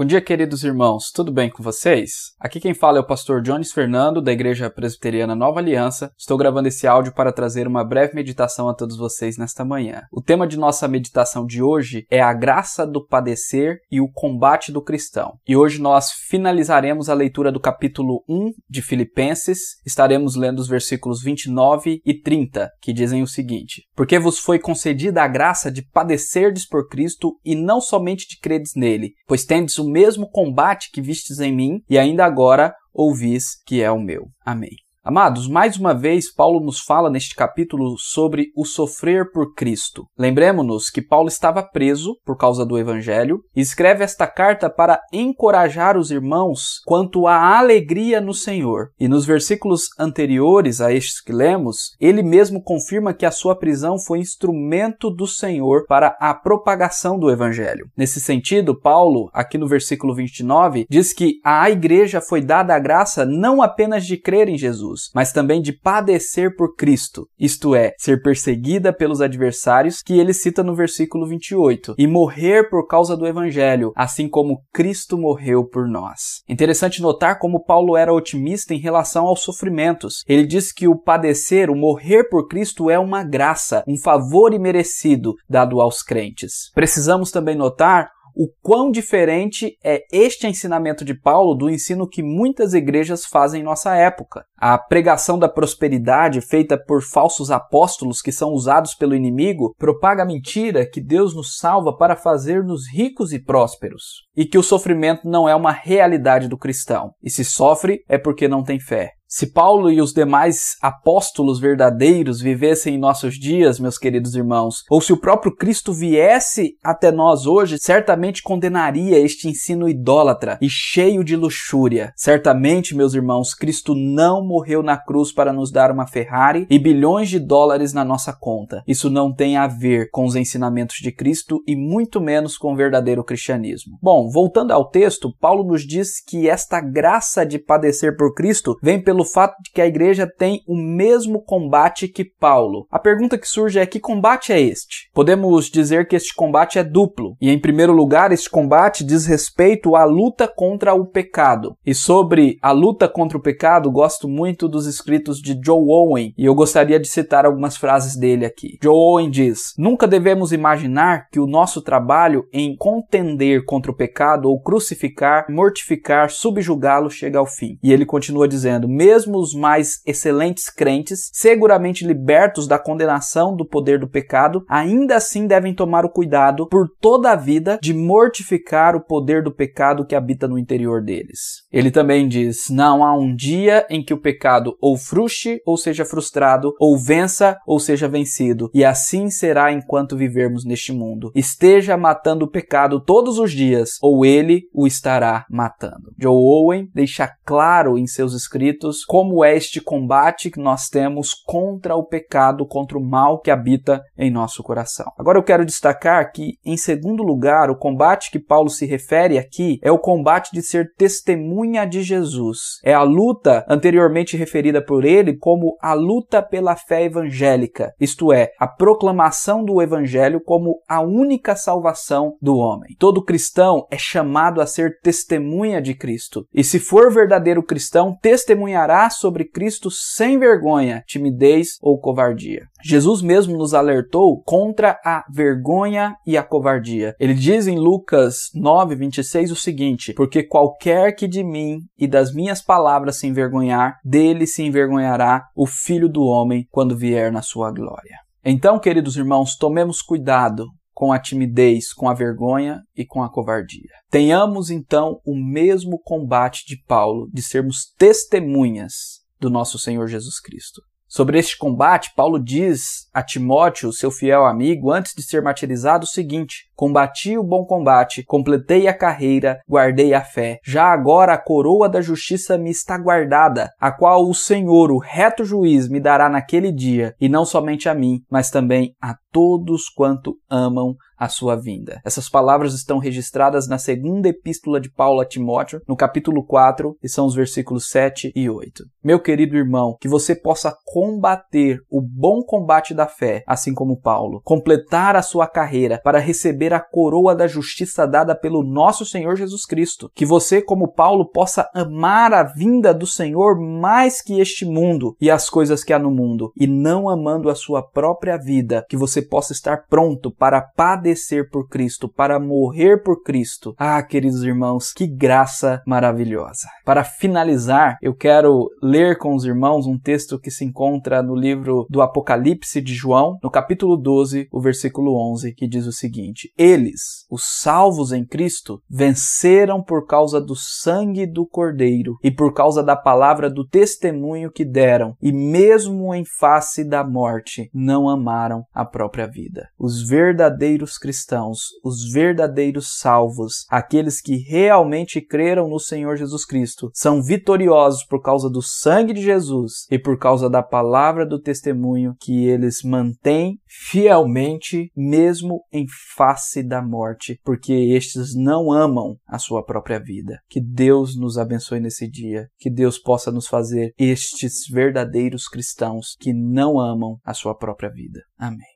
Bom dia, queridos irmãos, tudo bem com vocês? Aqui quem fala é o pastor Jones Fernando, da Igreja Presbiteriana Nova Aliança. Estou gravando esse áudio para trazer uma breve meditação a todos vocês nesta manhã. O tema de nossa meditação de hoje é a graça do padecer e o combate do cristão. E hoje nós finalizaremos a leitura do capítulo 1 de Filipenses. Estaremos lendo os versículos 29 e 30, que dizem o seguinte: Porque vos foi concedida a graça de padecerdes por Cristo e não somente de credes nele, pois tendes o mesmo combate que vistes em mim, e ainda agora ouvis que é o meu. Amém. Amados, mais uma vez, Paulo nos fala neste capítulo sobre o sofrer por Cristo. Lembremos-nos que Paulo estava preso por causa do Evangelho e escreve esta carta para encorajar os irmãos quanto à alegria no Senhor. E nos versículos anteriores a estes que lemos, ele mesmo confirma que a sua prisão foi instrumento do Senhor para a propagação do Evangelho. Nesse sentido, Paulo, aqui no versículo 29, diz que à igreja foi dada a graça não apenas de crer em Jesus, Jesus, mas também de padecer por Cristo, isto é, ser perseguida pelos adversários, que ele cita no versículo 28, e morrer por causa do Evangelho, assim como Cristo morreu por nós. Interessante notar como Paulo era otimista em relação aos sofrimentos. Ele diz que o padecer, o morrer por Cristo é uma graça, um favor imerecido dado aos crentes. Precisamos também notar o quão diferente é este ensinamento de Paulo do ensino que muitas igrejas fazem em nossa época. A pregação da prosperidade feita por falsos apóstolos que são usados pelo inimigo propaga a mentira que Deus nos salva para fazer-nos ricos e prósperos, e que o sofrimento não é uma realidade do cristão, e se sofre é porque não tem fé. Se Paulo e os demais apóstolos verdadeiros vivessem em nossos dias, meus queridos irmãos, ou se o próprio Cristo viesse até nós hoje, certamente condenaria este ensino idólatra e cheio de luxúria. Certamente, meus irmãos, Cristo não morreu na cruz para nos dar uma Ferrari e bilhões de dólares na nossa conta. Isso não tem a ver com os ensinamentos de Cristo e muito menos com o verdadeiro cristianismo. Bom, voltando ao texto, Paulo nos diz que esta graça de padecer por Cristo vem pelo pelo fato de que a igreja tem o mesmo combate que Paulo. A pergunta que surge é: que combate é este? Podemos dizer que este combate é duplo, e em primeiro lugar, este combate diz respeito à luta contra o pecado. E sobre a luta contra o pecado, gosto muito dos escritos de Joe Owen, e eu gostaria de citar algumas frases dele aqui. Joe Owen diz: Nunca devemos imaginar que o nosso trabalho em contender contra o pecado ou crucificar, mortificar, subjugá-lo chega ao fim. E ele continua dizendo: mesmo os mais excelentes crentes, seguramente libertos da condenação do poder do pecado, ainda assim devem tomar o cuidado por toda a vida de mortificar o poder do pecado que habita no interior deles. Ele também diz: não há um dia em que o pecado ou frustre ou seja frustrado, ou vença ou seja vencido, e assim será enquanto vivermos neste mundo. Esteja matando o pecado todos os dias, ou ele o estará matando. Joe Owen deixa claro em seus escritos como é este combate que nós temos contra o pecado, contra o mal que habita em nosso coração. Agora eu quero destacar que, em segundo lugar, o combate que Paulo se refere aqui é o combate de ser testemunha de Jesus. É a luta anteriormente referida por ele como a luta pela fé evangélica, isto é, a proclamação do evangelho como a única salvação do homem. Todo cristão é chamado a ser testemunha de Cristo. E se for verdadeiro cristão, testemunhará falará sobre Cristo sem vergonha, timidez ou covardia. Jesus mesmo nos alertou contra a vergonha e a covardia. Ele diz em Lucas 9, 26 o seguinte: Porque qualquer que de mim e das minhas palavras se envergonhar, dele se envergonhará o filho do homem quando vier na sua glória. Então, queridos irmãos, tomemos cuidado com a timidez, com a vergonha e com a covardia. Tenhamos então o mesmo combate de Paulo, de sermos testemunhas do nosso Senhor Jesus Cristo. Sobre este combate, Paulo diz a Timóteo, seu fiel amigo, antes de ser martirizado, o seguinte: Combati o bom combate, completei a carreira, guardei a fé. Já agora a coroa da justiça me está guardada, a qual o Senhor, o reto juiz, me dará naquele dia, e não somente a mim, mas também a todos quanto amam a sua vinda. Essas palavras estão registradas na segunda epístola de Paulo a Timóteo, no capítulo 4, e são os versículos 7 e 8. Meu querido irmão, que você possa combater o bom combate da fé, assim como Paulo, completar a sua carreira para receber a coroa da justiça dada pelo nosso Senhor Jesus Cristo. Que você, como Paulo, possa amar a vinda do Senhor mais que este mundo e as coisas que há no mundo, e não amando a sua própria vida, que você possa estar pronto para padecer por Cristo, para morrer por Cristo. Ah, queridos irmãos, que graça maravilhosa. Para finalizar, eu quero ler com os irmãos um texto que se encontra no livro do Apocalipse de João, no capítulo 12, o versículo 11, que diz o seguinte: Eles, os salvos em Cristo, venceram por causa do sangue do Cordeiro e por causa da palavra do testemunho que deram, e mesmo em face da morte, não amaram a própria vida. Os verdadeiros cristãos, os verdadeiros salvos, aqueles que realmente creram no Senhor Jesus Cristo, são vitoriosos por causa do sangue de Jesus e por causa da palavra do testemunho que eles mantêm fielmente, mesmo em face da morte, porque estes não amam a sua própria vida. Que Deus nos abençoe nesse dia, que Deus possa nos fazer estes verdadeiros cristãos que não amam a sua própria vida. Amém.